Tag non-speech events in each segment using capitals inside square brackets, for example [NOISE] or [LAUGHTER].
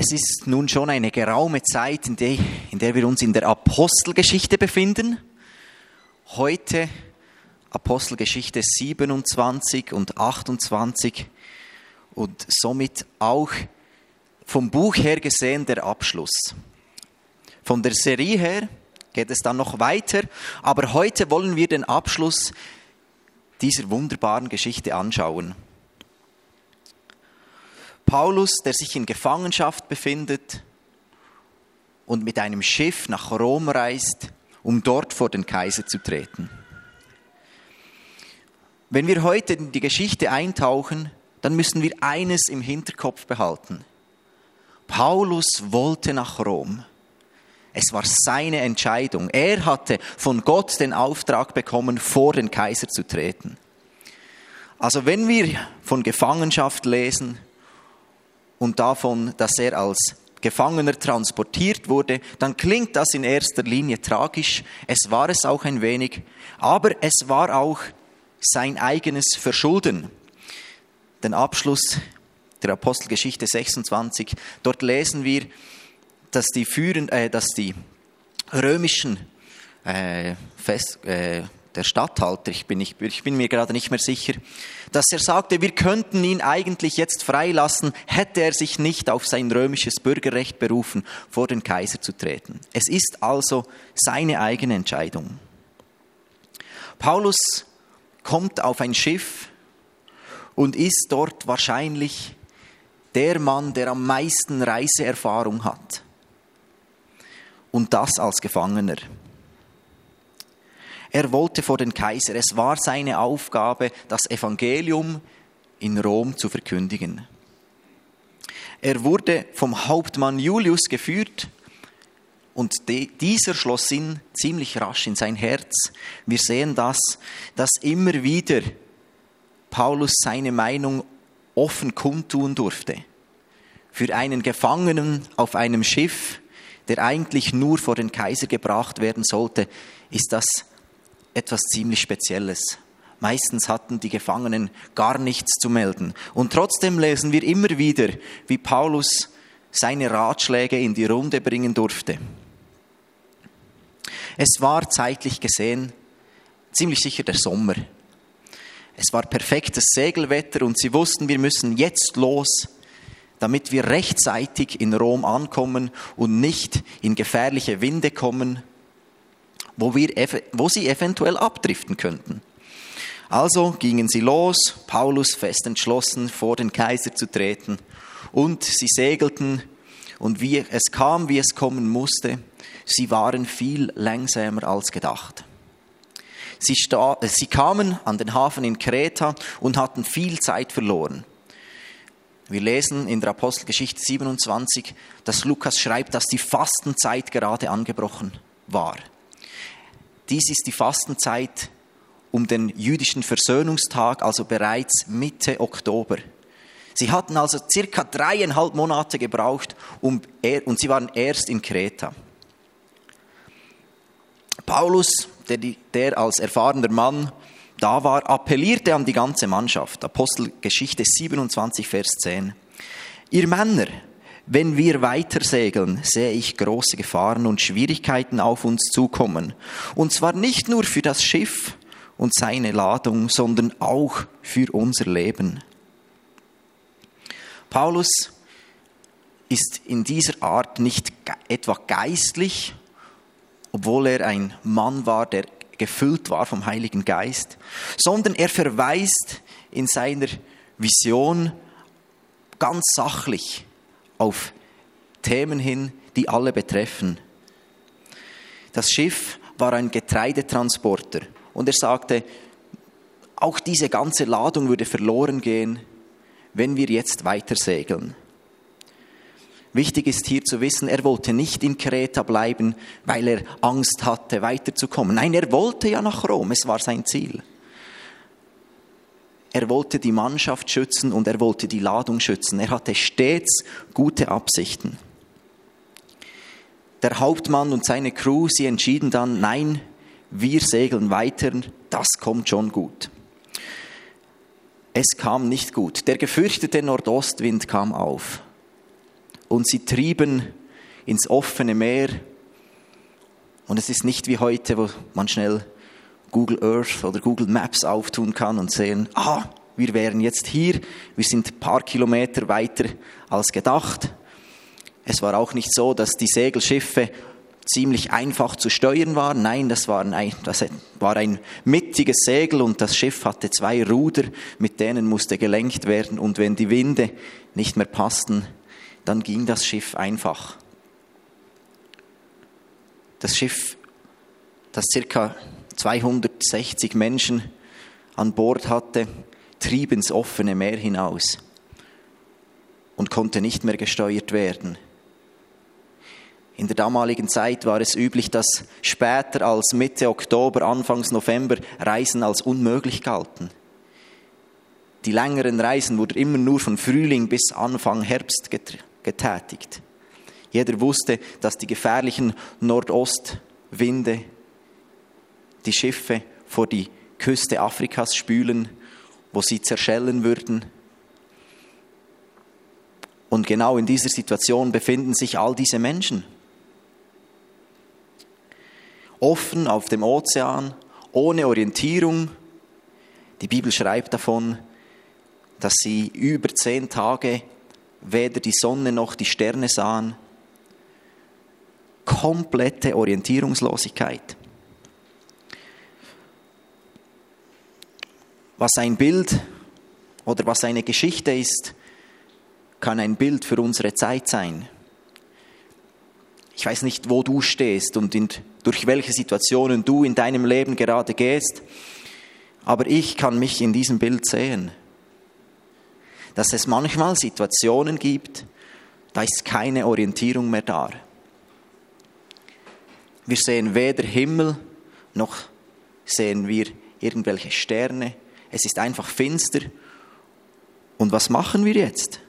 Es ist nun schon eine geraume Zeit, in der, in der wir uns in der Apostelgeschichte befinden. Heute Apostelgeschichte 27 und 28 und somit auch vom Buch her gesehen der Abschluss. Von der Serie her geht es dann noch weiter, aber heute wollen wir den Abschluss dieser wunderbaren Geschichte anschauen. Paulus, der sich in Gefangenschaft befindet und mit einem Schiff nach Rom reist, um dort vor den Kaiser zu treten. Wenn wir heute in die Geschichte eintauchen, dann müssen wir eines im Hinterkopf behalten. Paulus wollte nach Rom. Es war seine Entscheidung. Er hatte von Gott den Auftrag bekommen, vor den Kaiser zu treten. Also wenn wir von Gefangenschaft lesen, und davon, dass er als Gefangener transportiert wurde, dann klingt das in erster Linie tragisch. Es war es auch ein wenig, aber es war auch sein eigenes Verschulden. Den Abschluss der Apostelgeschichte 26, dort lesen wir, dass die, führen, äh, dass die römischen äh, Fest, äh, der Statthalter, ich bin, nicht, ich bin mir gerade nicht mehr sicher, dass er sagte, wir könnten ihn eigentlich jetzt freilassen, hätte er sich nicht auf sein römisches Bürgerrecht berufen, vor den Kaiser zu treten. Es ist also seine eigene Entscheidung. Paulus kommt auf ein Schiff und ist dort wahrscheinlich der Mann, der am meisten Reiseerfahrung hat. Und das als Gefangener. Er wollte vor den Kaiser. Es war seine Aufgabe, das Evangelium in Rom zu verkündigen. Er wurde vom Hauptmann Julius geführt und dieser schloss ihn ziemlich rasch in sein Herz. Wir sehen das, dass immer wieder Paulus seine Meinung offen kundtun durfte. Für einen Gefangenen auf einem Schiff, der eigentlich nur vor den Kaiser gebracht werden sollte, ist das etwas ziemlich Spezielles. Meistens hatten die Gefangenen gar nichts zu melden. Und trotzdem lesen wir immer wieder, wie Paulus seine Ratschläge in die Runde bringen durfte. Es war zeitlich gesehen ziemlich sicher der Sommer. Es war perfektes Segelwetter und sie wussten, wir müssen jetzt los, damit wir rechtzeitig in Rom ankommen und nicht in gefährliche Winde kommen wo, wir, wo sie eventuell abdriften könnten. Also gingen sie los, Paulus fest entschlossen, vor den Kaiser zu treten, und sie segelten, und wie es kam, wie es kommen musste, sie waren viel langsamer als gedacht. Sie, sie kamen an den Hafen in Kreta und hatten viel Zeit verloren. Wir lesen in der Apostelgeschichte 27, dass Lukas schreibt, dass die Fastenzeit gerade angebrochen war. Dies ist die Fastenzeit um den jüdischen Versöhnungstag, also bereits Mitte Oktober. Sie hatten also circa dreieinhalb Monate gebraucht um, und sie waren erst in Kreta. Paulus, der, der als erfahrener Mann da war, appellierte an die ganze Mannschaft. Apostelgeschichte 27, Vers 10. Ihr Männer, wenn wir weiter segeln, sehe ich große Gefahren und Schwierigkeiten auf uns zukommen. Und zwar nicht nur für das Schiff und seine Ladung, sondern auch für unser Leben. Paulus ist in dieser Art nicht etwa geistlich, obwohl er ein Mann war, der gefüllt war vom Heiligen Geist, sondern er verweist in seiner Vision ganz sachlich auf Themen hin, die alle betreffen. Das Schiff war ein Getreidetransporter und er sagte, auch diese ganze Ladung würde verloren gehen, wenn wir jetzt weiter segeln. Wichtig ist hier zu wissen, er wollte nicht in Kreta bleiben, weil er Angst hatte, weiterzukommen. Nein, er wollte ja nach Rom, es war sein Ziel. Er wollte die Mannschaft schützen und er wollte die Ladung schützen. Er hatte stets gute Absichten. Der Hauptmann und seine Crew, sie entschieden dann, nein, wir segeln weiter, das kommt schon gut. Es kam nicht gut. Der gefürchtete Nordostwind kam auf. und sie trieben ins offene Meer. Und es ist nicht wie heute, wo man schnell Google Earth oder Google Maps auftun kann und sehen, ah, wir wären jetzt hier, wir sind ein paar Kilometer weiter als gedacht. Es war auch nicht so, dass die Segelschiffe ziemlich einfach zu steuern waren. Nein, das war ein, das war ein mittiges Segel und das Schiff hatte zwei Ruder, mit denen musste gelenkt werden. Und wenn die Winde nicht mehr passten, dann ging das Schiff einfach. Das Schiff, das circa 260 Menschen an Bord hatte, trieb ins offene Meer hinaus und konnte nicht mehr gesteuert werden. In der damaligen Zeit war es üblich, dass später als Mitte Oktober, Anfangs November Reisen als unmöglich galten. Die längeren Reisen wurden immer nur von Frühling bis Anfang Herbst getätigt. Jeder wusste, dass die gefährlichen Nordostwinde die Schiffe vor die Küste Afrikas spülen, wo sie zerschellen würden. Und genau in dieser Situation befinden sich all diese Menschen. Offen auf dem Ozean, ohne Orientierung. Die Bibel schreibt davon, dass sie über zehn Tage weder die Sonne noch die Sterne sahen. Komplette Orientierungslosigkeit. Was ein Bild oder was eine Geschichte ist, kann ein Bild für unsere Zeit sein. Ich weiß nicht, wo du stehst und in, durch welche Situationen du in deinem Leben gerade gehst, aber ich kann mich in diesem Bild sehen, dass es manchmal Situationen gibt, da ist keine Orientierung mehr da. Wir sehen weder Himmel noch sehen wir irgendwelche Sterne, es ist einfach finster. Und was machen wir jetzt?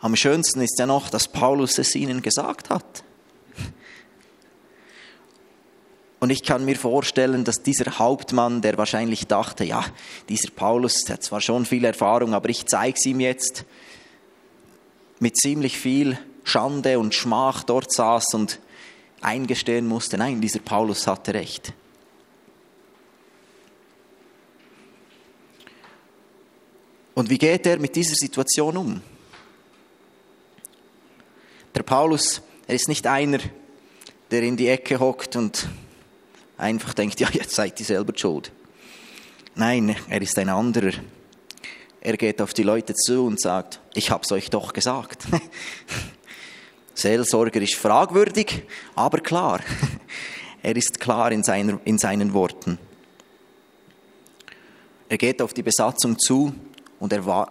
Am schönsten ist ja noch, dass Paulus es ihnen gesagt hat. Und ich kann mir vorstellen, dass dieser Hauptmann, der wahrscheinlich dachte, ja, dieser Paulus, der hat zwar schon viel Erfahrung, aber ich zeige es ihm jetzt, mit ziemlich viel Schande und Schmach dort saß und eingestehen musste, nein, dieser Paulus hatte recht. Und wie geht er mit dieser Situation um? Der Paulus, er ist nicht einer, der in die Ecke hockt und einfach denkt, ja, jetzt seid ihr selber schuld. Nein, er ist ein anderer. Er geht auf die Leute zu und sagt, ich hab's euch doch gesagt. [LAUGHS] Seelsorger ist fragwürdig, aber klar. [LAUGHS] Er ist klar in, seiner, in seinen Worten. Er geht auf die Besatzung zu und er,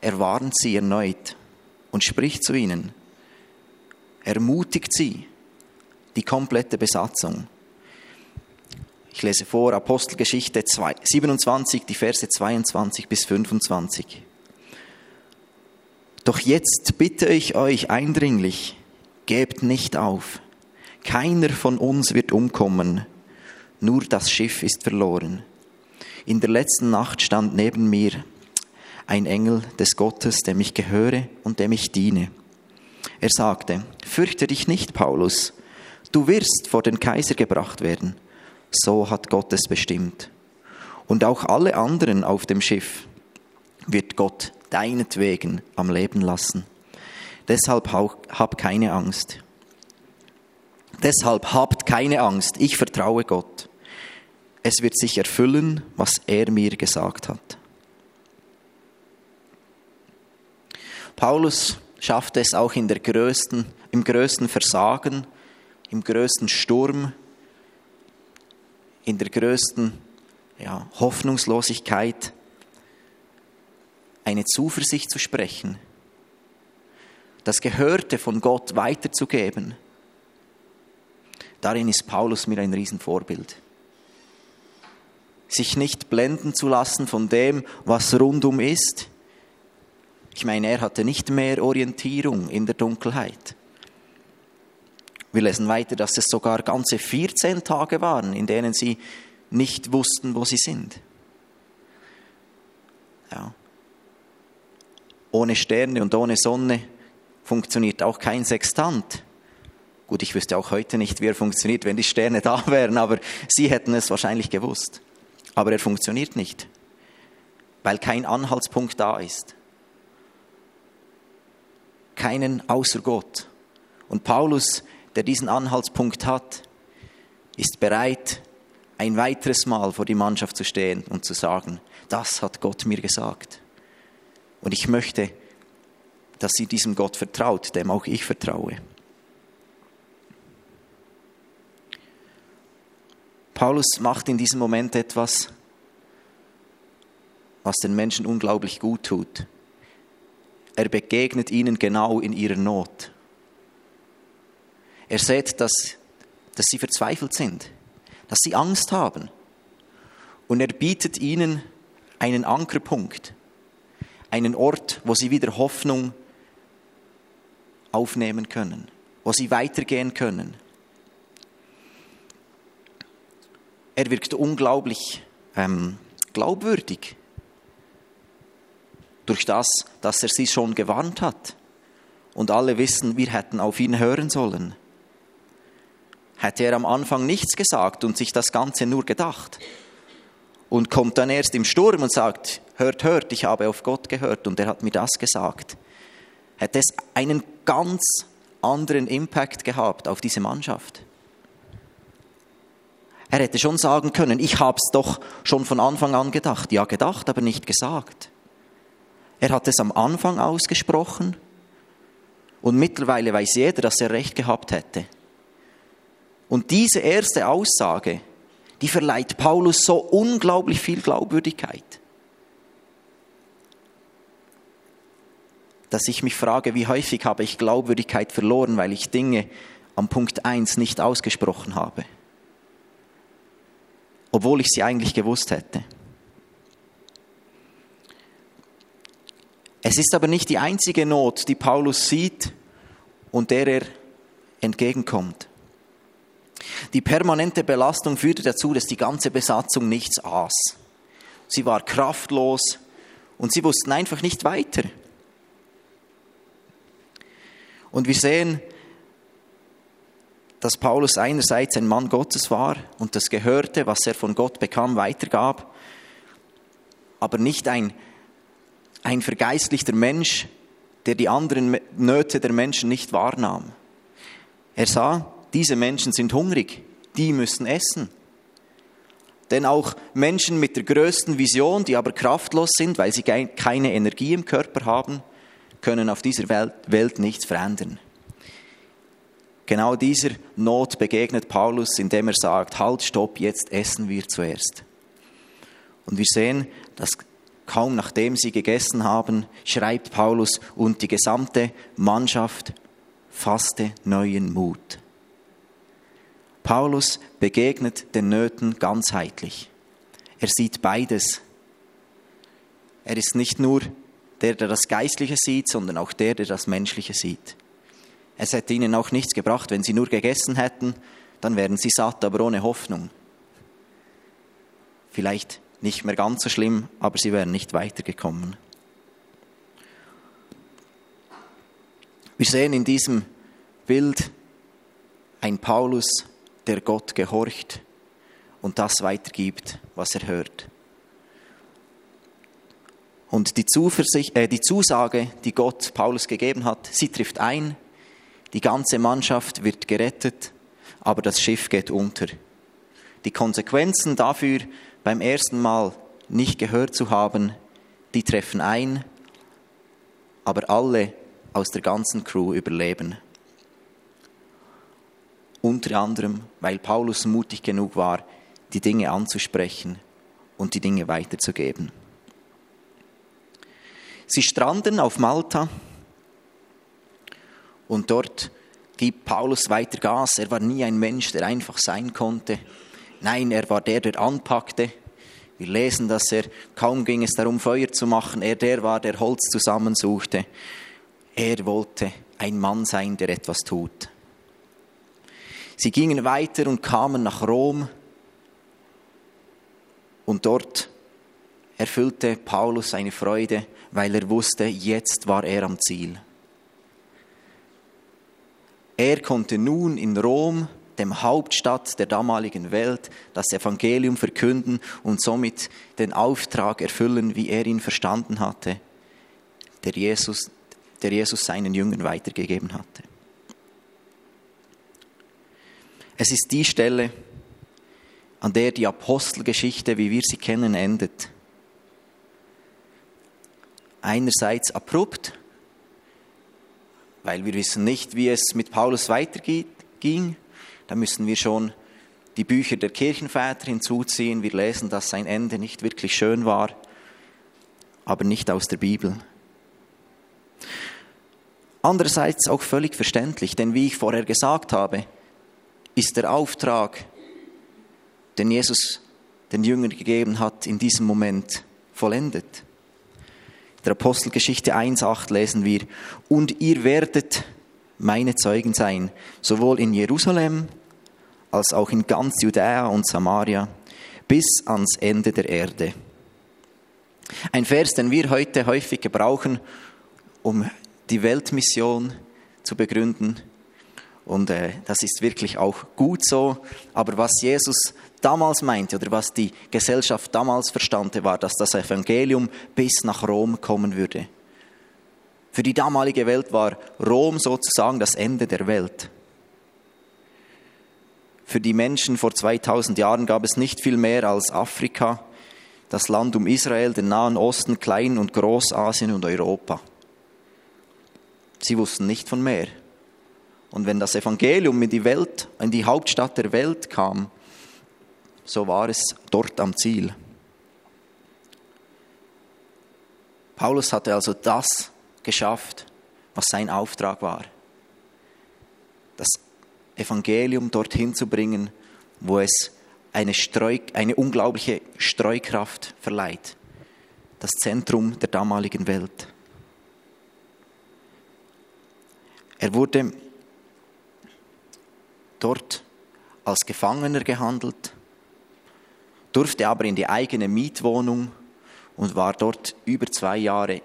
er warnt sie erneut und spricht zu ihnen. Ermutigt sie, die komplette Besatzung. Ich lese vor Apostelgeschichte 27, die Verse 22 bis 25. Doch jetzt bitte ich euch eindringlich, gebt nicht auf. Keiner von uns wird umkommen, nur das Schiff ist verloren. In der letzten Nacht stand neben mir ein Engel des Gottes, dem ich gehöre und dem ich diene. Er sagte, fürchte dich nicht, Paulus, du wirst vor den Kaiser gebracht werden. So hat Gott es bestimmt. Und auch alle anderen auf dem Schiff wird Gott deinetwegen am Leben lassen. Deshalb hab keine Angst. Deshalb habt keine Angst, ich vertraue Gott. Es wird sich erfüllen, was er mir gesagt hat. Paulus schaffte es auch in der größten, im größten Versagen, im größten Sturm, in der größten ja, Hoffnungslosigkeit eine Zuversicht zu sprechen, das Gehörte von Gott weiterzugeben. Darin ist Paulus mir ein Riesenvorbild. Sich nicht blenden zu lassen von dem, was rundum ist, ich meine, er hatte nicht mehr Orientierung in der Dunkelheit. Wir lesen weiter, dass es sogar ganze 14 Tage waren, in denen sie nicht wussten, wo sie sind. Ja. Ohne Sterne und ohne Sonne funktioniert auch kein Sextant. Gut, ich wüsste auch heute nicht, wie er funktioniert, wenn die Sterne da wären, aber Sie hätten es wahrscheinlich gewusst. Aber er funktioniert nicht, weil kein Anhaltspunkt da ist. Keinen außer Gott. Und Paulus, der diesen Anhaltspunkt hat, ist bereit, ein weiteres Mal vor die Mannschaft zu stehen und zu sagen, das hat Gott mir gesagt. Und ich möchte, dass sie diesem Gott vertraut, dem auch ich vertraue. Paulus macht in diesem Moment etwas, was den Menschen unglaublich gut tut. Er begegnet ihnen genau in ihrer Not. Er sieht, dass, dass sie verzweifelt sind, dass sie Angst haben. Und er bietet ihnen einen Ankerpunkt, einen Ort, wo sie wieder Hoffnung aufnehmen können, wo sie weitergehen können. Er wirkt unglaublich ähm, glaubwürdig durch das, dass er sie schon gewarnt hat. Und alle wissen, wir hätten auf ihn hören sollen. Hätte er am Anfang nichts gesagt und sich das Ganze nur gedacht und kommt dann erst im Sturm und sagt, hört, hört, ich habe auf Gott gehört und er hat mir das gesagt, hätte es einen ganz anderen Impact gehabt auf diese Mannschaft. Er hätte schon sagen können, ich habe es doch schon von Anfang an gedacht. Ja, gedacht, aber nicht gesagt. Er hat es am Anfang ausgesprochen und mittlerweile weiß jeder, dass er recht gehabt hätte. Und diese erste Aussage, die verleiht Paulus so unglaublich viel Glaubwürdigkeit, dass ich mich frage, wie häufig habe ich Glaubwürdigkeit verloren, weil ich Dinge am Punkt 1 nicht ausgesprochen habe obwohl ich sie eigentlich gewusst hätte. Es ist aber nicht die einzige Not, die Paulus sieht und der er entgegenkommt. Die permanente Belastung führte dazu, dass die ganze Besatzung nichts aß. Sie war kraftlos und sie wussten einfach nicht weiter. Und wir sehen, dass Paulus einerseits ein Mann Gottes war und das Gehörte, was er von Gott bekam, weitergab, aber nicht ein, ein vergeistlichter Mensch, der die anderen Nöte der Menschen nicht wahrnahm. Er sah, diese Menschen sind hungrig, die müssen essen. Denn auch Menschen mit der größten Vision, die aber kraftlos sind, weil sie keine Energie im Körper haben, können auf dieser Welt, nichts verändern. Genau dieser Not begegnet Paulus, indem er sagt, halt, stopp, jetzt essen wir zuerst. Und wir sehen, dass kaum nachdem sie gegessen haben, schreibt Paulus, und die gesamte Mannschaft fasste neuen Mut. Paulus begegnet den Nöten ganzheitlich. Er sieht beides. Er ist nicht nur der, der das Geistliche sieht, sondern auch der, der das Menschliche sieht. Es hätte ihnen auch nichts gebracht, wenn sie nur gegessen hätten, dann wären sie satt, aber ohne Hoffnung. Vielleicht nicht mehr ganz so schlimm, aber sie wären nicht weitergekommen. Wir sehen in diesem Bild ein Paulus, der Gott gehorcht und das weitergibt, was er hört. Und die, äh, die Zusage, die Gott Paulus gegeben hat, sie trifft ein, die ganze Mannschaft wird gerettet, aber das Schiff geht unter. Die Konsequenzen dafür, beim ersten Mal nicht gehört zu haben, die treffen ein, aber alle aus der ganzen Crew überleben. Unter anderem, weil Paulus mutig genug war, die Dinge anzusprechen und die Dinge weiterzugeben. Sie stranden auf Malta und dort gibt Paulus weiter Gas. Er war nie ein Mensch, der einfach sein konnte. Nein, er war der, der anpackte. Wir lesen, dass er, kaum ging es darum, Feuer zu machen, er der war, der Holz zusammensuchte. Er wollte ein Mann sein, der etwas tut. Sie gingen weiter und kamen nach Rom. Und dort erfüllte Paulus seine Freude, weil er wusste, jetzt war er am Ziel. Er konnte nun in Rom, dem Hauptstadt der damaligen Welt, das Evangelium verkünden und somit den Auftrag erfüllen, wie er ihn verstanden hatte, der Jesus, der Jesus seinen Jüngern weitergegeben hatte. Es ist die Stelle, an der die Apostelgeschichte, wie wir sie kennen, endet. Einerseits abrupt, weil wir wissen nicht, wie es mit Paulus weiterging. Da müssen wir schon die Bücher der Kirchenväter hinzuziehen. Wir lesen, dass sein Ende nicht wirklich schön war, aber nicht aus der Bibel. Andererseits auch völlig verständlich, denn wie ich vorher gesagt habe, ist der Auftrag, den Jesus den Jüngern gegeben hat, in diesem Moment vollendet. In der Apostelgeschichte 1.8 lesen wir, und ihr werdet meine Zeugen sein, sowohl in Jerusalem als auch in ganz Judäa und Samaria, bis ans Ende der Erde. Ein Vers, den wir heute häufig gebrauchen, um die Weltmission zu begründen, und äh, das ist wirklich auch gut so. Aber was Jesus damals meinte oder was die Gesellschaft damals verstande, war, dass das Evangelium bis nach Rom kommen würde. Für die damalige Welt war Rom sozusagen das Ende der Welt. Für die Menschen vor 2000 Jahren gab es nicht viel mehr als Afrika, das Land um Israel, den Nahen Osten, Klein- und Großasien und Europa. Sie wussten nicht von mehr. Und wenn das Evangelium in die Welt, in die Hauptstadt der Welt kam, so war es dort am Ziel. Paulus hatte also das geschafft, was sein Auftrag war. Das Evangelium dorthin zu bringen, wo es eine, Streu, eine unglaubliche Streukraft verleiht. Das Zentrum der damaligen Welt. Er wurde dort als Gefangener gehandelt, durfte aber in die eigene Mietwohnung und war dort über zwei Jahre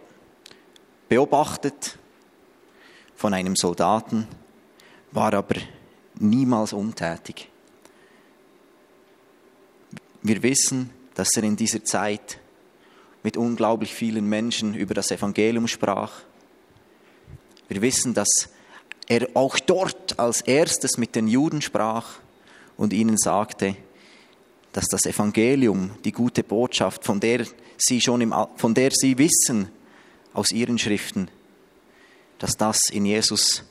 beobachtet von einem Soldaten, war aber niemals untätig. Wir wissen, dass er in dieser Zeit mit unglaublich vielen Menschen über das Evangelium sprach. Wir wissen, dass er auch dort als erstes mit den Juden sprach und ihnen sagte, dass das Evangelium, die gute Botschaft, von der sie schon im, von der sie wissen aus ihren Schriften, dass das in Jesus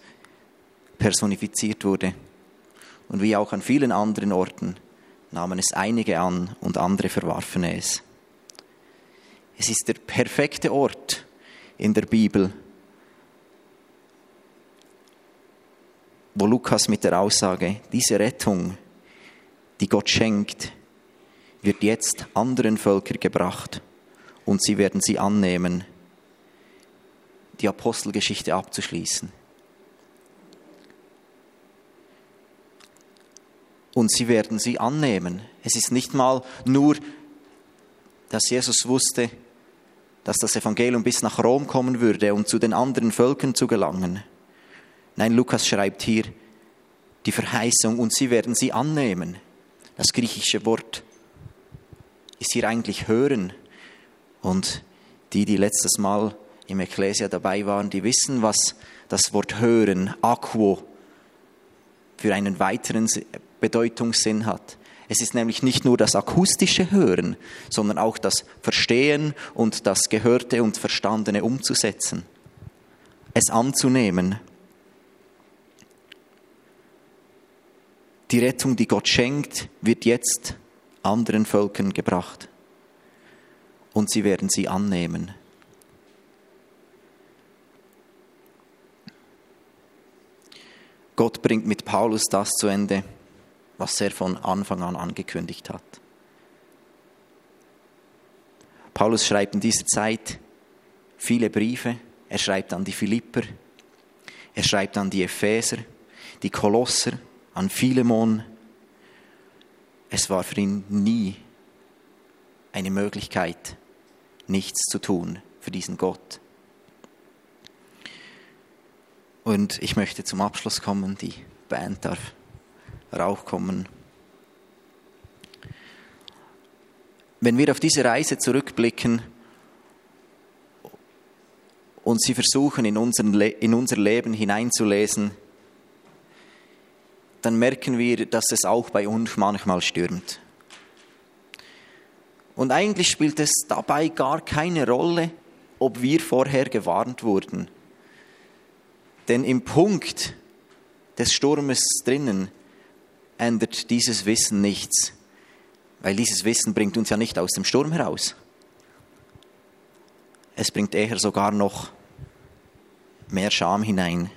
personifiziert wurde. Und wie auch an vielen anderen Orten nahmen es einige an und andere verwarfen es. Es ist der perfekte Ort in der Bibel, wo Lukas mit der Aussage, diese Rettung, die Gott schenkt, wird jetzt anderen Völkern gebracht und sie werden sie annehmen, die Apostelgeschichte abzuschließen. Und sie werden sie annehmen. Es ist nicht mal nur, dass Jesus wusste, dass das Evangelium bis nach Rom kommen würde und zu den anderen Völkern zu gelangen. Nein, Lukas schreibt hier die Verheißung und sie werden sie annehmen. Das griechische Wort ist hier eigentlich hören. Und die, die letztes Mal im Ekklesia dabei waren, die wissen, was das Wort hören, aquo, für einen weiteren Bedeutungssinn hat. Es ist nämlich nicht nur das akustische Hören, sondern auch das Verstehen und das Gehörte und Verstandene umzusetzen, es anzunehmen. Die Rettung, die Gott schenkt, wird jetzt anderen Völkern gebracht. Und sie werden sie annehmen. Gott bringt mit Paulus das zu Ende, was er von Anfang an angekündigt hat. Paulus schreibt in dieser Zeit viele Briefe. Er schreibt an die Philipper, er schreibt an die Epheser, die Kolosser, an Philemon. Es war für ihn nie eine Möglichkeit, nichts zu tun für diesen Gott. Und ich möchte zum Abschluss kommen. Die Band darf raufkommen. Wenn wir auf diese Reise zurückblicken und sie versuchen, in, in unser Leben hineinzulesen, dann merken wir, dass es auch bei uns manchmal stürmt. Und eigentlich spielt es dabei gar keine Rolle, ob wir vorher gewarnt wurden. Denn im Punkt des Sturmes drinnen ändert dieses Wissen nichts, weil dieses Wissen bringt uns ja nicht aus dem Sturm heraus. Es bringt eher sogar noch mehr Scham hinein.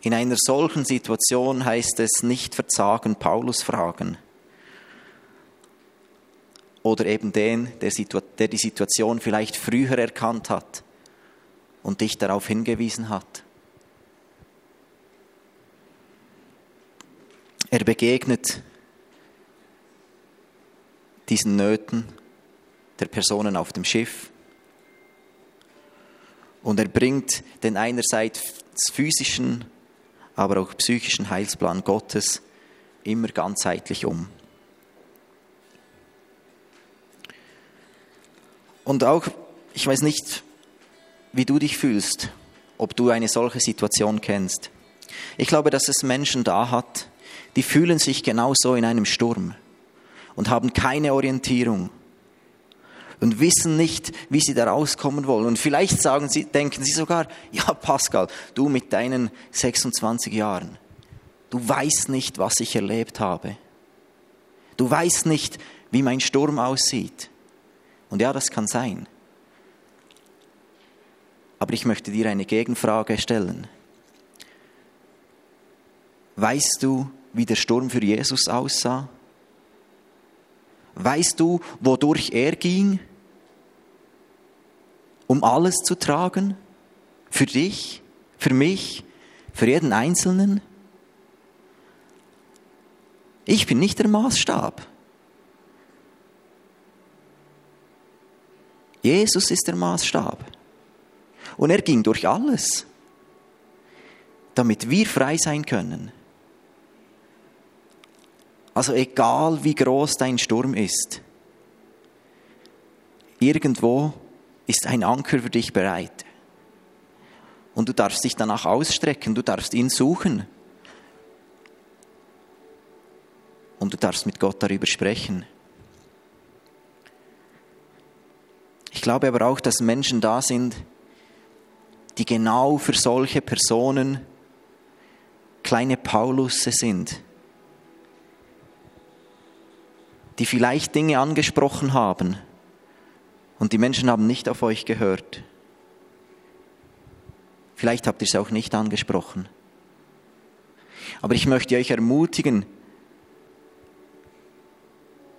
In einer solchen Situation heißt es nicht verzagen, Paulus fragen. Oder eben den, der, der die Situation vielleicht früher erkannt hat und dich darauf hingewiesen hat. Er begegnet diesen Nöten der Personen auf dem Schiff und er bringt den einerseits physischen, aber auch psychischen Heilsplan Gottes immer ganzheitlich um. Und auch, ich weiß nicht, wie du dich fühlst, ob du eine solche Situation kennst. Ich glaube, dass es Menschen da hat, die fühlen sich genauso in einem Sturm und haben keine Orientierung und wissen nicht, wie sie da rauskommen wollen. Und vielleicht sagen sie, denken sie sogar, ja Pascal, du mit deinen 26 Jahren, du weißt nicht, was ich erlebt habe. Du weißt nicht, wie mein Sturm aussieht. Und ja, das kann sein. Aber ich möchte dir eine Gegenfrage stellen. Weißt du, wie der Sturm für Jesus aussah? Weißt du, wodurch er ging, um alles zu tragen? Für dich, für mich, für jeden Einzelnen? Ich bin nicht der Maßstab. Jesus ist der Maßstab. Und er ging durch alles, damit wir frei sein können. Also egal wie groß dein Sturm ist, irgendwo ist ein Anker für dich bereit. Und du darfst dich danach ausstrecken, du darfst ihn suchen. Und du darfst mit Gott darüber sprechen. Ich glaube aber auch, dass Menschen da sind, die genau für solche Personen kleine Paulusse sind, die vielleicht Dinge angesprochen haben und die Menschen haben nicht auf euch gehört. Vielleicht habt ihr es auch nicht angesprochen. Aber ich möchte euch ermutigen,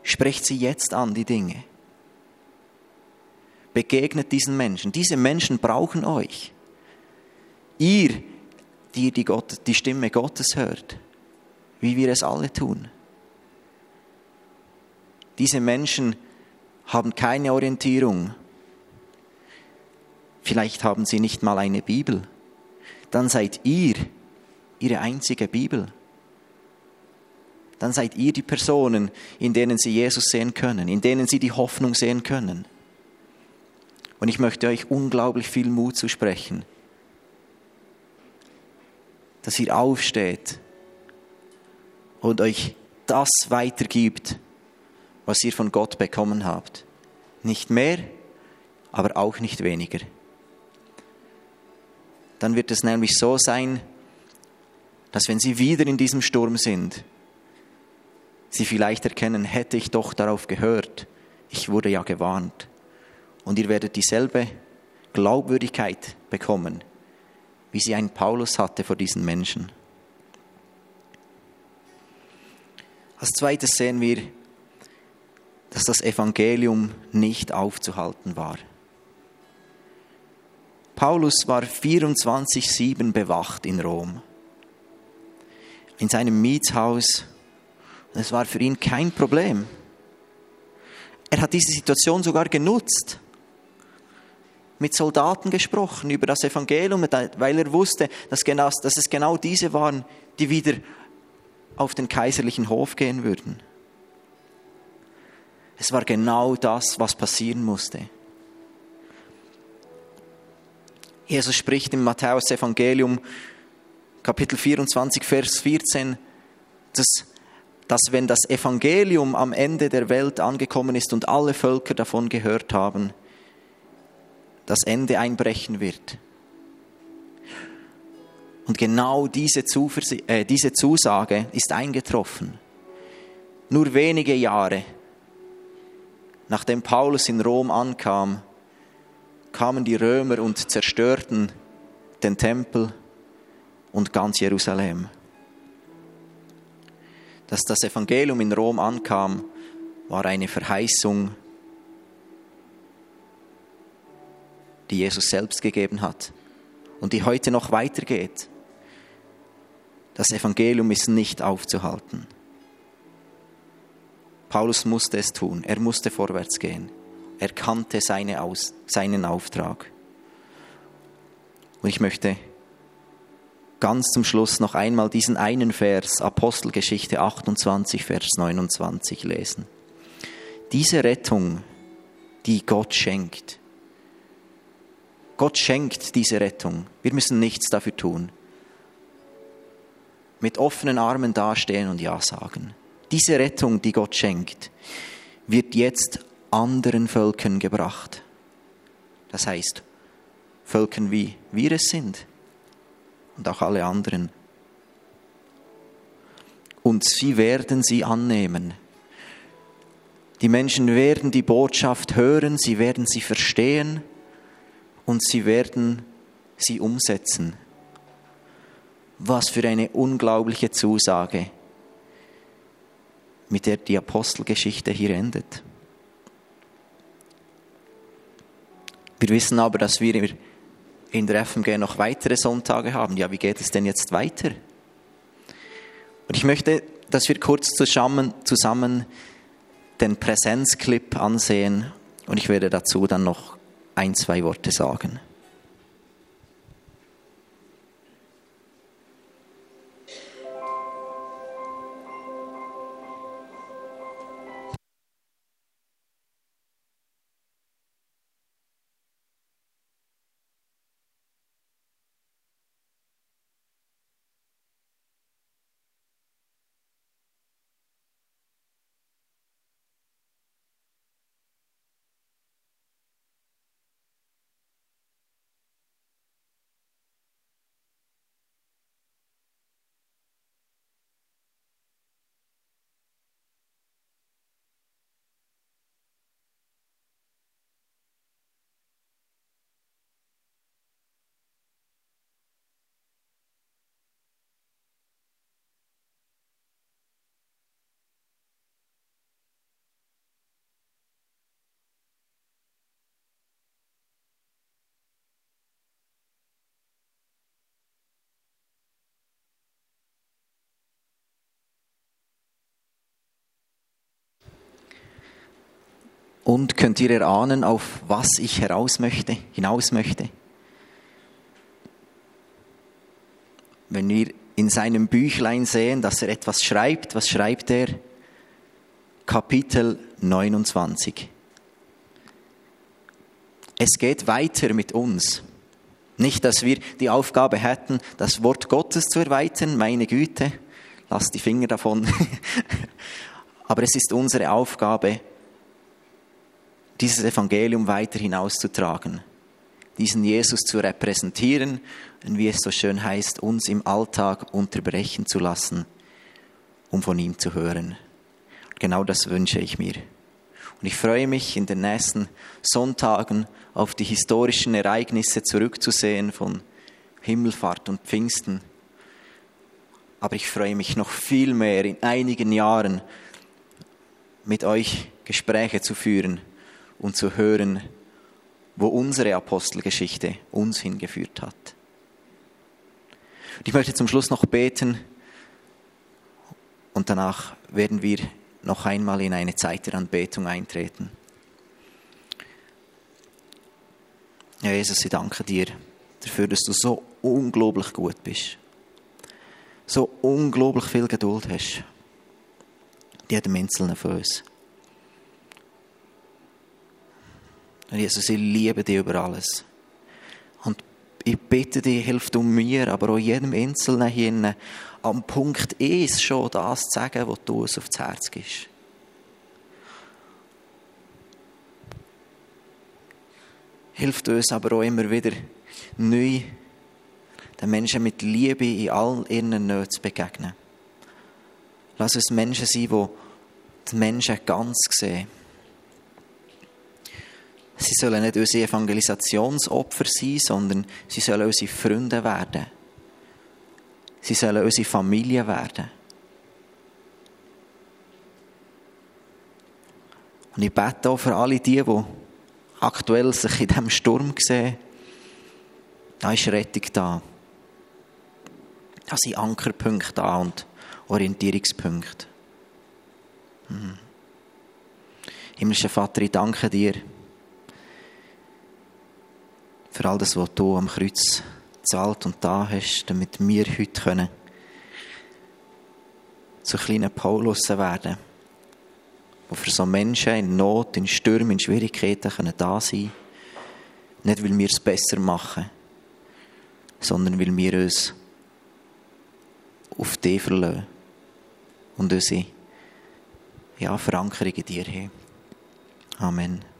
sprecht sie jetzt an, die Dinge. Begegnet diesen Menschen. Diese Menschen brauchen euch. Ihr, die die, Gott, die Stimme Gottes hört, wie wir es alle tun. Diese Menschen haben keine Orientierung. Vielleicht haben sie nicht mal eine Bibel. Dann seid ihr ihre einzige Bibel. Dann seid ihr die Personen, in denen sie Jesus sehen können, in denen sie die Hoffnung sehen können. Und ich möchte euch unglaublich viel Mut zusprechen, dass ihr aufsteht und euch das weitergibt, was ihr von Gott bekommen habt. Nicht mehr, aber auch nicht weniger. Dann wird es nämlich so sein, dass wenn sie wieder in diesem Sturm sind, sie vielleicht erkennen, hätte ich doch darauf gehört, ich wurde ja gewarnt. Und ihr werdet dieselbe Glaubwürdigkeit bekommen, wie sie ein Paulus hatte vor diesen Menschen. Als zweites sehen wir, dass das Evangelium nicht aufzuhalten war. Paulus war 24-7 bewacht in Rom, in seinem Mietshaus. Es war für ihn kein Problem. Er hat diese Situation sogar genutzt. Mit Soldaten gesprochen über das Evangelium, weil er wusste, dass, genau, dass es genau diese waren, die wieder auf den kaiserlichen Hof gehen würden. Es war genau das, was passieren musste. Jesus spricht im Matthäus Evangelium Kapitel 24, Vers 14, dass, dass wenn das Evangelium am Ende der Welt angekommen ist und alle Völker davon gehört haben, das Ende einbrechen wird. Und genau diese, Zuversi äh, diese Zusage ist eingetroffen. Nur wenige Jahre nachdem Paulus in Rom ankam, kamen die Römer und zerstörten den Tempel und ganz Jerusalem. Dass das Evangelium in Rom ankam, war eine Verheißung, die Jesus selbst gegeben hat und die heute noch weitergeht. Das Evangelium ist nicht aufzuhalten. Paulus musste es tun, er musste vorwärts gehen. Er kannte seine Aus, seinen Auftrag. Und ich möchte ganz zum Schluss noch einmal diesen einen Vers, Apostelgeschichte 28, Vers 29 lesen. Diese Rettung, die Gott schenkt, Gott schenkt diese Rettung. Wir müssen nichts dafür tun. Mit offenen Armen dastehen und Ja sagen. Diese Rettung, die Gott schenkt, wird jetzt anderen Völkern gebracht. Das heißt, Völkern wie wir es sind und auch alle anderen. Und sie werden sie annehmen. Die Menschen werden die Botschaft hören, sie werden sie verstehen und sie werden sie umsetzen. Was für eine unglaubliche Zusage mit der die Apostelgeschichte hier endet. Wir wissen aber, dass wir in der FMG noch weitere Sonntage haben. Ja, wie geht es denn jetzt weiter? Und ich möchte, dass wir kurz zusammen, zusammen den Präsenzclip ansehen und ich werde dazu dann noch ein, zwei Worte sagen. Und könnt ihr erahnen, auf was ich heraus möchte, hinaus möchte? Wenn wir in seinem Büchlein sehen, dass er etwas schreibt, was schreibt er? Kapitel 29. Es geht weiter mit uns. Nicht, dass wir die Aufgabe hätten, das Wort Gottes zu erweitern, meine Güte, lass die Finger davon. [LAUGHS] Aber es ist unsere Aufgabe, dieses Evangelium weiter hinauszutragen, diesen Jesus zu repräsentieren und wie es so schön heißt, uns im Alltag unterbrechen zu lassen, um von ihm zu hören. Genau das wünsche ich mir. Und ich freue mich, in den nächsten Sonntagen auf die historischen Ereignisse zurückzusehen von Himmelfahrt und Pfingsten. Aber ich freue mich noch viel mehr, in einigen Jahren mit euch Gespräche zu führen und zu hören, wo unsere Apostelgeschichte uns hingeführt hat. Und ich möchte zum Schluss noch beten und danach werden wir noch einmal in eine Zeit der Anbetung eintreten. Ja, Jesus, ich danke dir dafür, dass du so unglaublich gut bist. So unglaublich viel Geduld hast. Jedem Einzelnen von uns. Und Jesus, ich liebe dich über alles. Und ich bitte dich, hilf du mir, aber auch jedem Einzelnen hier am Punkt 1 schon das zu sagen, was du uns aufs Herz gibst. hilft uns aber auch immer wieder neu, den Menschen mit Liebe in allen ihren Nöten zu begegnen. Lass uns Menschen sein, die die Menschen ganz sehen. Sie sollen nicht unsere Evangelisationsopfer sein, sondern sie sollen unsere Freunde werden. Sie sollen unsere Familie werden. Und ich bete auch für alle die, die aktuell sich in diesem Sturm sehen, da ist Rettung da. Da sind Ankerpunkte da und Orientierungspunkte. Hm. Himmlischer Vater, ich danke dir für all das, was du am Kreuz zahlt und da hast, damit wir heute können zu kleinen Paulussen werden die für so Menschen in Not, in Stürmen, in Schwierigkeiten können da sein Nicht, weil wir es besser machen, sondern weil wir uns auf dich verlassen und unsere ja, Verankerung in dir haben. Amen.